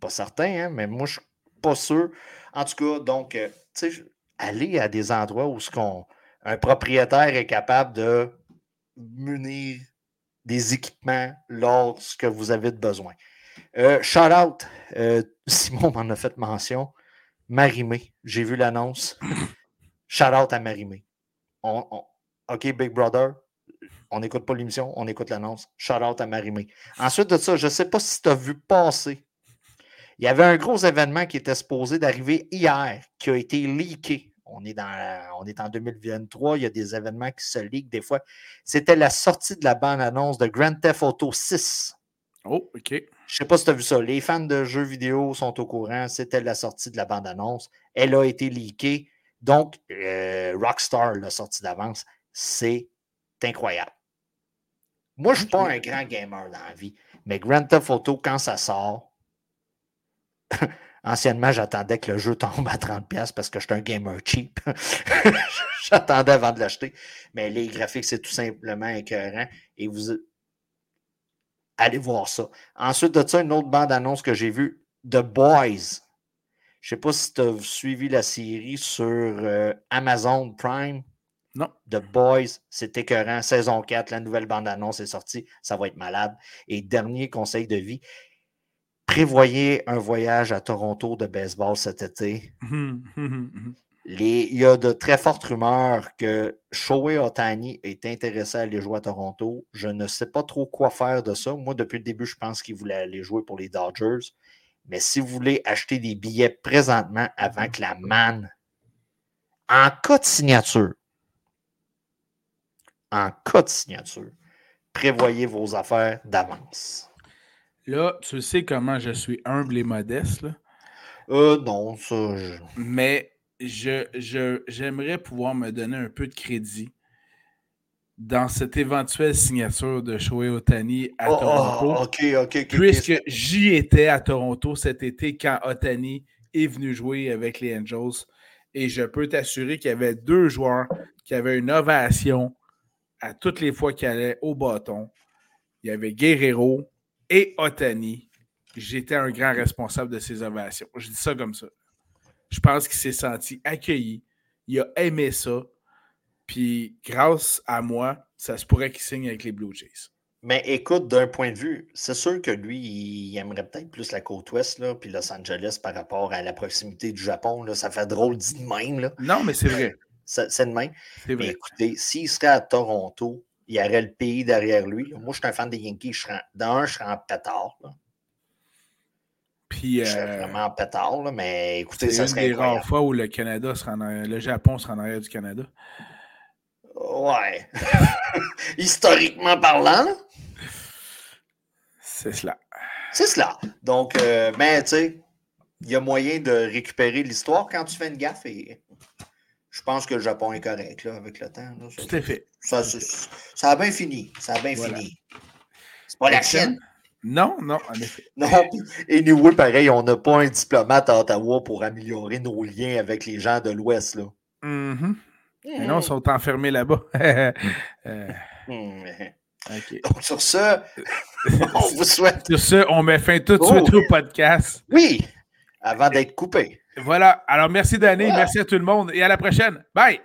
Pas certain, hein, mais moi, je suis pas sûr. En tout cas, donc, euh, tu sais, aller à des endroits où ce qu'on, un propriétaire est capable de munir des équipements lorsque vous avez besoin. Euh, shout out, euh, Simon m'en a fait mention. Marimé, j'ai vu l'annonce. shout out à Marimé. OK, Big Brother, on n'écoute pas l'émission, on écoute l'annonce. Shout out à Marimé. Ensuite de ça, je ne sais pas si tu as vu passer. Il y avait un gros événement qui était supposé d'arriver hier, qui a été leaké. On est, dans, on est en 2023, il y a des événements qui se leak des fois. C'était la sortie de la bande-annonce de Grand Theft Auto 6. Oh, OK. Je ne sais pas si tu as vu ça. Les fans de jeux vidéo sont au courant. C'était la sortie de la bande-annonce. Elle a été leakée. Donc, euh, Rockstar l'a sortie d'avance. C'est incroyable. Moi, je ne suis pas un grand gamer dans la vie, mais Grand Theft Auto, quand ça sort, anciennement, j'attendais que le jeu tombe à 30$ parce que je suis un gamer cheap. j'attendais avant de l'acheter. Mais les graphiques, c'est tout simplement écœurant. Et vous allez voir ça. Ensuite de ça, une autre bande-annonce que j'ai vue, The Boys. Je ne sais pas si tu as suivi la série sur euh, Amazon Prime. Non. The Boys, c'est écœurant. Saison 4, la nouvelle bande-annonce est sortie. Ça va être malade. Et dernier conseil de vie, prévoyez un voyage à Toronto de baseball cet été. il y a de très fortes rumeurs que Shohei Otani est intéressé à aller jouer à Toronto. Je ne sais pas trop quoi faire de ça. Moi, depuis le début, je pense qu'il voulait aller jouer pour les Dodgers. Mais si vous voulez acheter des billets présentement avant que la manne, en cas de signature, en cas de signature, prévoyez vos affaires d'avance. Là, tu sais comment je suis humble et modeste. Là? Euh, non, ça. Mais je, j'aimerais pouvoir me donner un peu de crédit dans cette éventuelle signature de Shohei Otani à oh, Toronto. Oh, ok, ok, puisque j'y étais à Toronto cet été quand Otani est venu jouer avec les Angels. Et je peux t'assurer qu'il y avait deux joueurs qui avaient une ovation à toutes les fois qu'il allait au bâton. Il y avait Guerrero et Otani. J'étais un grand responsable de ces ovations. Je dis ça comme ça. Je pense qu'il s'est senti accueilli. Il a aimé ça. Puis grâce à moi, ça se pourrait qu'il signe avec les Blue Jays. Mais écoute, d'un point de vue, c'est sûr que lui, il aimerait peut-être plus la côte ouest, là, puis Los Angeles par rapport à la proximité du Japon. Là, ça fait drôle dit de même. Là. Non, mais c'est vrai. C'est de même. Mais écoutez, s'il serait à Toronto, il y aurait le pays derrière lui. Moi, je suis un fan des Yankees. Je serais, dans un, je serais en pétard. Puis, je serais euh, vraiment en pétard, là, mais écoutez, ça serait. C'est une des rares fois où le Canada sera en arrière, le Japon sera en arrière du Canada. Ouais. Historiquement parlant, c'est cela. C'est cela. Donc, euh, mais tu sais, il y a moyen de récupérer l'histoire quand tu fais une gaffe et je pense que le Japon est correct là, avec le temps. Tout à fait. Ça, ça, a bien fini. Ça a bien fini. C'est pas la Chine. Non, non, en effet. Non. Et nous, pareil, on n'a pas un diplomate à Ottawa pour améliorer nos liens avec les gens de l'Ouest. là. Mm non, ils sont enfermés là-bas. euh... Hmm, Donc, sur ce, on vous souhaite. Sur ce, on met fin tout de suite oh. au podcast. Oui, avant d'être coupé. Voilà. Alors, merci Danny, merci à tout le monde et à la prochaine. Bye!